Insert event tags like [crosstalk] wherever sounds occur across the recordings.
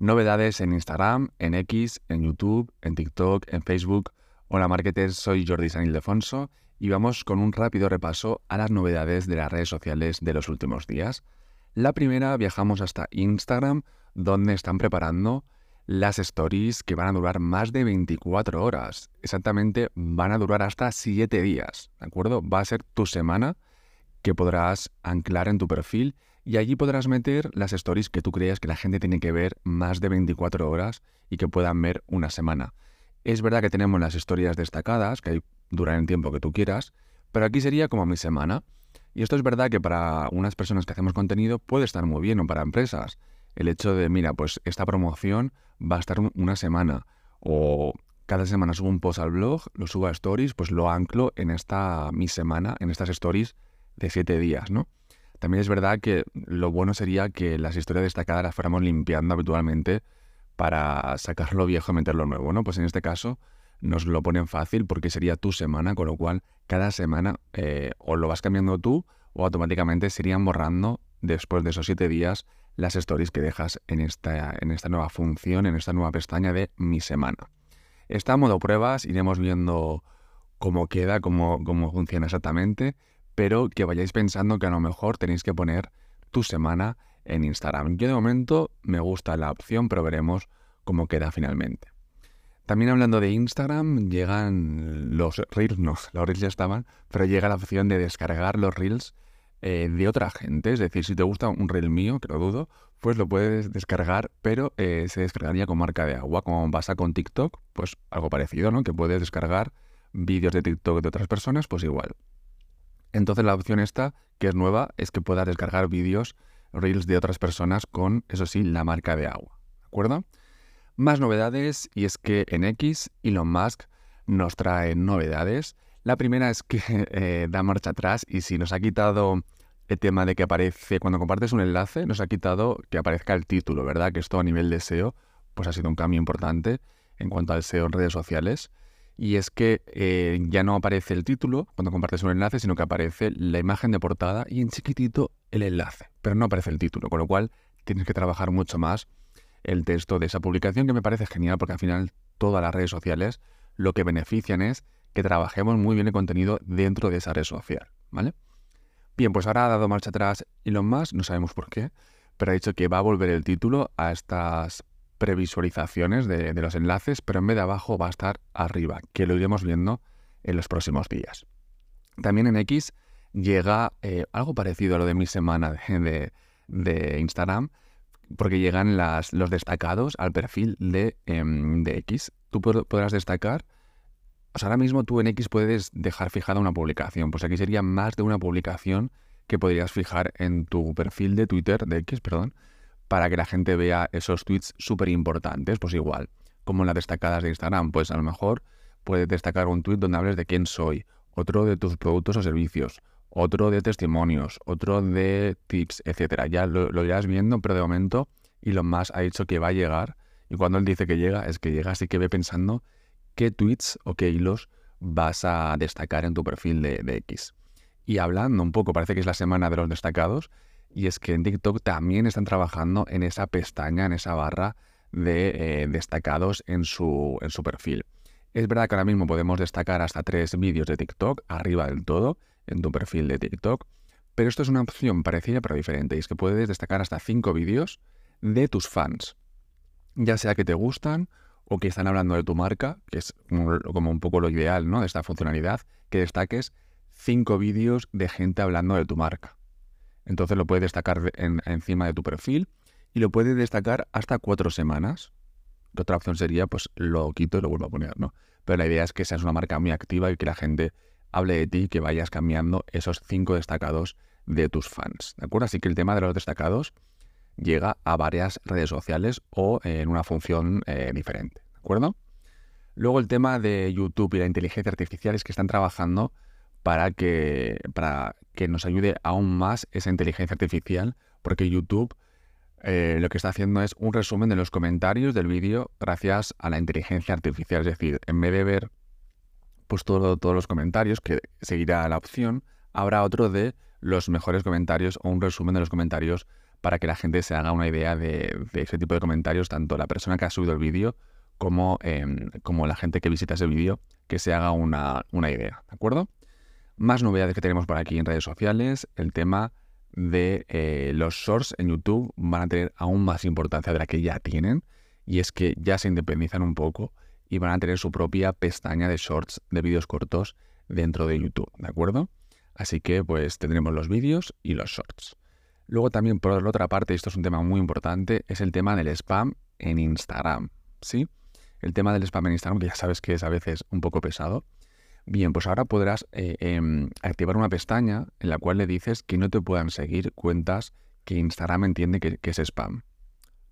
Novedades en Instagram, en X, en YouTube, en TikTok, en Facebook. Hola marketers, soy Jordi San Ildefonso y vamos con un rápido repaso a las novedades de las redes sociales de los últimos días. La primera viajamos hasta Instagram, donde están preparando las stories que van a durar más de 24 horas. Exactamente, van a durar hasta 7 días, ¿de acuerdo? Va a ser tu semana que podrás anclar en tu perfil y allí podrás meter las stories que tú creas que la gente tiene que ver más de 24 horas y que puedan ver una semana. Es verdad que tenemos las historias destacadas, que duran el tiempo que tú quieras, pero aquí sería como mi semana. Y esto es verdad que para unas personas que hacemos contenido puede estar muy bien o para empresas. El hecho de, mira, pues esta promoción va a estar una semana o cada semana subo un post al blog, lo subo a stories, pues lo anclo en esta mi semana, en estas stories de siete días, ¿no? También es verdad que lo bueno sería que las historias destacadas las fuéramos limpiando habitualmente para sacar lo viejo y meter lo nuevo, ¿no? Pues en este caso nos lo ponen fácil porque sería tu semana, con lo cual cada semana eh, o lo vas cambiando tú o automáticamente se irían borrando después de esos siete días las stories que dejas en esta, en esta nueva función, en esta nueva pestaña de mi semana. Está a modo pruebas, iremos viendo cómo queda, cómo, cómo funciona exactamente pero que vayáis pensando que a lo mejor tenéis que poner tu semana en Instagram. Yo de momento me gusta la opción, pero veremos cómo queda finalmente. También hablando de Instagram, llegan los reels, no, [laughs] los reels ya estaban, pero llega la opción de descargar los reels eh, de otra gente. Es decir, si te gusta un reel mío, que lo dudo, pues lo puedes descargar, pero eh, se descargaría con marca de agua, como pasa con TikTok, pues algo parecido, ¿no? Que puedes descargar vídeos de TikTok de otras personas, pues igual. Entonces la opción esta, que es nueva, es que puedas descargar vídeos, reels de otras personas con, eso sí, la marca de agua. ¿De acuerdo? Más novedades y es que en X Elon Musk nos trae novedades. La primera es que [laughs] eh, da marcha atrás y si nos ha quitado el tema de que aparece, cuando compartes un enlace, nos ha quitado que aparezca el título, ¿verdad? Que esto a nivel de SEO, pues ha sido un cambio importante en cuanto al SEO en redes sociales y es que eh, ya no aparece el título cuando compartes un enlace, sino que aparece la imagen de portada y en chiquitito el enlace, pero no aparece el título, con lo cual tienes que trabajar mucho más el texto de esa publicación, que me parece genial porque al final todas las redes sociales lo que benefician es que trabajemos muy bien el contenido dentro de esa red social, ¿vale? Bien, pues ahora ha dado marcha atrás y lo más, no sabemos por qué, pero ha dicho que va a volver el título a estas previsualizaciones de, los enlaces, pero en vez de abajo va a estar arriba, que lo iremos viendo en los próximos días. También en X llega eh, algo parecido a lo de mi semana de, Instagram, porque llegan las, los destacados al perfil de, em, de X. Tú podrás destacar, o sea, ahora mismo tú en X puedes dejar fijada una publicación, pues aquí sería más de una publicación que podrías fijar en tu perfil de Twitter, de X, perdón, para que la gente vea esos tweets súper importantes, pues igual, como en las destacadas de Instagram, pues a lo mejor puedes destacar un tweet donde hables de quién soy, otro de tus productos o servicios, otro de testimonios, otro de tips, etcétera. Ya lo, irás viendo, pero de momento Elon Musk ha dicho que va a llegar y cuando él dice que llega es que llega, así que ve pensando qué tweets o qué hilos vas a destacar en tu perfil de, de X. Y hablando un poco, parece que es la semana de los destacados, y es que en TikTok también están trabajando en esa pestaña, en esa barra de eh, destacados en su, en su perfil. Es verdad que ahora mismo podemos destacar hasta tres vídeos de TikTok arriba del todo en tu perfil de TikTok, pero esto es una opción parecida pero diferente y es que puedes destacar hasta cinco vídeos de tus fans, ya sea que te gustan o que están hablando de tu marca, que es como un poco lo ideal ¿no? de esta funcionalidad, que destaques cinco vídeos de gente hablando de tu marca. Entonces lo puedes destacar encima de tu perfil y lo puedes destacar hasta cuatro semanas. otra opción sería, pues lo quito y lo vuelvo a poner, ¿no? Pero la idea es que seas una marca muy activa y que la gente hable de ti y que vayas cambiando esos cinco destacados de tus fans, ¿de acuerdo? Así que el tema de los destacados llega a varias redes sociales o en una función eh, diferente, ¿de acuerdo? Luego el tema de YouTube y la inteligencia artificial es que están trabajando para que, para que nos ayude aún más esa inteligencia artificial, porque YouTube eh, lo que está haciendo es un resumen de los comentarios del vídeo gracias a la inteligencia artificial. Es decir, en vez de ver pues todo, todos los comentarios, que seguirá la opción, habrá otro de los mejores comentarios o un resumen de los comentarios para que la gente se haga una idea de, ese tipo de comentarios, tanto la persona que ha subido el vídeo como, em, como la gente que visita ese vídeo, que se haga una, idea, ¿de acuerdo? Más novedades que tenemos por aquí en redes sociales, el tema de eh, los shorts en YouTube van a tener aún más importancia de la que ya tienen, y es que ya se independizan un poco y van a tener su propia pestaña de shorts de vídeos cortos dentro de YouTube, ¿de acuerdo? Así que pues tendremos los vídeos y los shorts. Luego también por la otra parte, y esto es un tema muy importante, es el tema del spam en Instagram, ¿sí? El tema del spam en Instagram, que ya sabes que es a veces un poco pesado. Bien, pues ahora podrás eh, em, activar una pestaña en la cual le dices que no te puedan seguir cuentas que Instagram entiende que, es spam,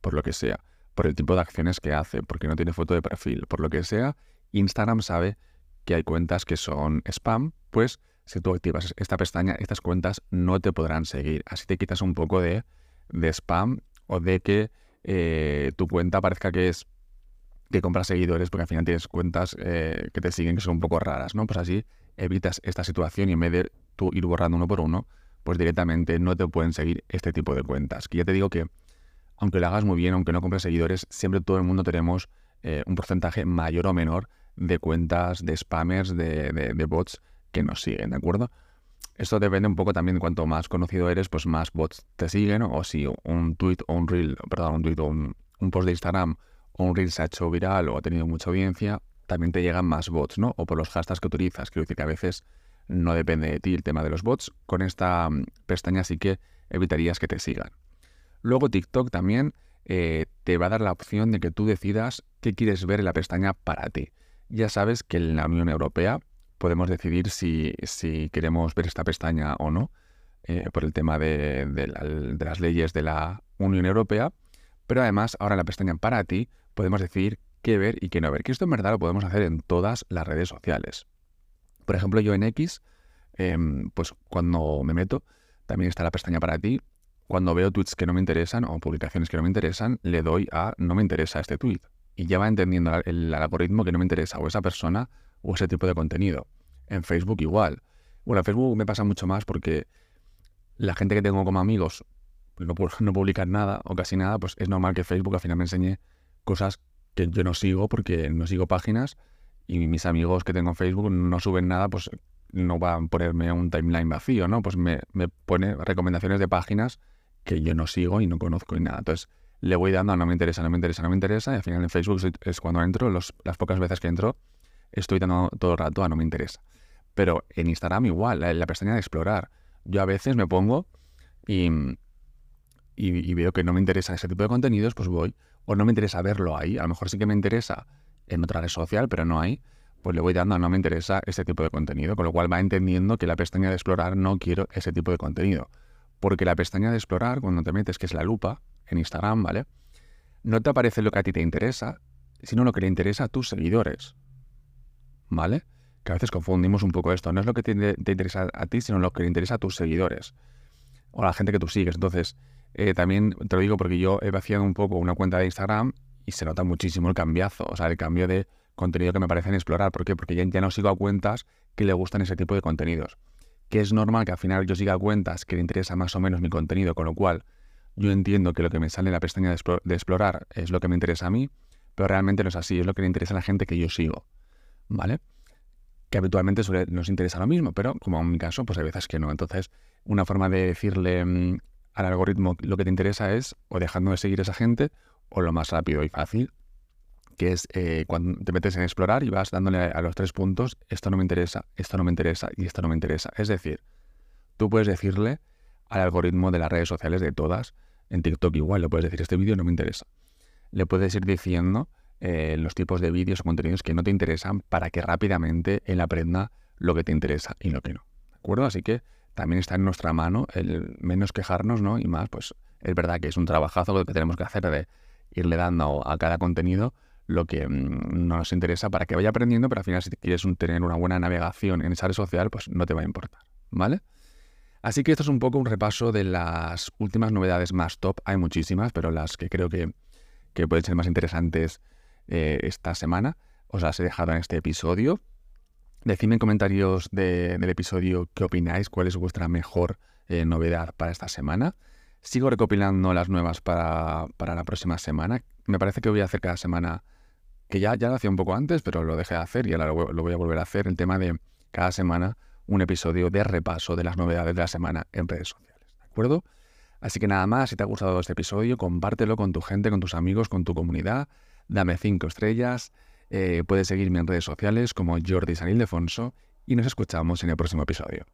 por lo que sea, por el tipo de acciones que hace, porque no tiene foto de perfil, por lo que sea, Instagram sabe que hay cuentas que son spam, pues si tú activas esta pestaña, estas cuentas no te podrán seguir. Así te quitas un poco de, spam o de que eh, tu cuenta parezca que es que compras seguidores porque al final tienes cuentas eh, que te siguen que son un poco raras, ¿no? Pues así evitas esta situación y en vez de tú ir borrando uno por uno, pues directamente no te pueden seguir este tipo de cuentas. Que ya te digo que aunque lo hagas muy bien, aunque no compres seguidores, siempre todo el mundo tenemos eh, un porcentaje mayor o menor de cuentas, de spammers, de, de bots que nos siguen, ¿de acuerdo? Esto depende un poco también de cuanto más conocido eres, pues más bots te siguen, o si un tweet o un reel, perdón, un tweet o un, post de Instagram un reel se ha hecho viral o ha tenido mucha audiencia, también te llegan más bots, ¿no? O por los hashtags que utilizas. Quiero decir que a veces no depende de ti el tema de los bots. Con esta mm, pestaña sí que evitarías que te sigan. Luego TikTok también eh, te va a dar la opción de que tú decidas qué quieres ver en la pestaña para ti. Ya sabes que en la Unión Europea podemos decidir si, queremos ver esta pestaña o no, eh, por el tema de, las leyes de la Unión Europea. Pero además, ahora en la pestaña para ti, podemos decidir qué ver y qué no ver. Que esto en verdad lo podemos hacer en todas las redes sociales. Por ejemplo, yo en X, em, pues cuando me meto, también está la pestaña para ti. Cuando veo tweets que no me interesan o publicaciones que no me interesan, le doy a no me interesa este tweet. Y ya va entendiendo el algoritmo que no me interesa o esa persona o ese tipo de contenido. En Facebook igual. Bueno, en Facebook me pasa mucho más porque la gente que tengo como amigos no, [laughs] no publican nada o casi nada, pues es normal que Facebook al final me enseñe cosas que yo no sigo porque no sigo páginas y mis amigos que tengo en Facebook no suben nada, pues no van a ponerme un timeline vacío, ¿no? Pues me, pone recomendaciones de páginas que yo no sigo y no conozco y nada. Entonces le voy dando no me interesa, no me interesa, no me interesa y al final en Facebook es cuando entro, las pocas veces que entro, estoy dando todo el rato a no me interesa. Pero en Instagram igual, la pestaña de explorar. Yo a veces me pongo y, y, veo que no me interesa ese tipo de contenidos, pues voy. O no me interesa verlo ahí. A lo mejor sí que me interesa en otra red social, pero no hay. Pues le voy dando a no me interesa ese tipo de contenido. Con lo cual va entendiendo que la pestaña de explorar no quiero ese tipo de contenido. Porque la pestaña de explorar, cuando te metes, que es la lupa en Instagram, ¿vale? No te aparece lo que a ti te interesa, sino lo que le interesa a tus seguidores. ¿vale? Que a veces confundimos un poco esto. No es lo que te, interesa a ti, sino lo que le interesa a tus seguidores o a la gente que tú sigues. Entonces, eh, también te lo digo porque yo he vaciado un poco una cuenta de Instagram y se nota muchísimo el cambiazo, o sea, el cambio de contenido que me parece en explorar. ¿Por qué? Porque ya, ya no sigo a cuentas que le gustan ese tipo de contenidos. Que es normal que al final yo siga cuentas que le interesa más o menos mi contenido, con lo cual yo entiendo que lo que me sale en la pestaña de, explorar es lo que me interesa a mí, pero realmente no es así, es lo que le interesa a la gente que yo sigo. ¿vale? Que habitualmente nos interesa lo mismo, pero como en mi caso, pues hay veces que no. Entonces, una forma de decirle mm, al algoritmo lo que te interesa es o dejando de seguir a esa gente o lo más rápido y fácil, que es eh, cuando te metes en explorar y vas dándole a los tres puntos, esto no me interesa, esto no me interesa y esto no me interesa. Es decir, tú puedes decirle al algoritmo de las redes sociales de todas, en TikTok igual, le puedes decir, este vídeo no me interesa. Le puedes ir diciendo eh, los tipos de vídeos o contenidos que no te interesan para que rápidamente él aprenda lo que te interesa y lo que no. ¿De acuerdo? Así que también está en nuestra mano el menos quejarnos, ¿no? Y más, pues es verdad que es un trabajazo lo que tenemos que hacer de irle dando a cada contenido lo que mm, nos interesa para que vaya aprendiendo, pero al final si quieres tener una buena navegación en esa red social, pues no te va a importar, ¿vale? Así que esto es un poco un repaso de las últimas novedades más top. Hay muchísimas, pero las que creo que, que pueden ser más interesantes eh, esta semana. Os las he dejado en este episodio. Decidme en comentarios del episodio qué opináis, cuál es vuestra mejor eh, novedad para esta semana. Sigo recopilando las nuevas para, la próxima semana. Me parece que voy a hacer cada semana, que ya, ya lo hacía un poco antes, pero lo dejé de hacer y ahora lo, lo voy a volver a hacer, el tema de cada semana un episodio de repaso de las novedades de la semana en redes sociales. ¿De acuerdo? Así que nada más, si te ha gustado este episodio, compártelo con tu gente, con tus amigos, con tu comunidad. Dame cinco estrellas. Eh, puedes seguirme en redes sociales como Jordi San Ildefonso y nos escuchamos en el próximo episodio.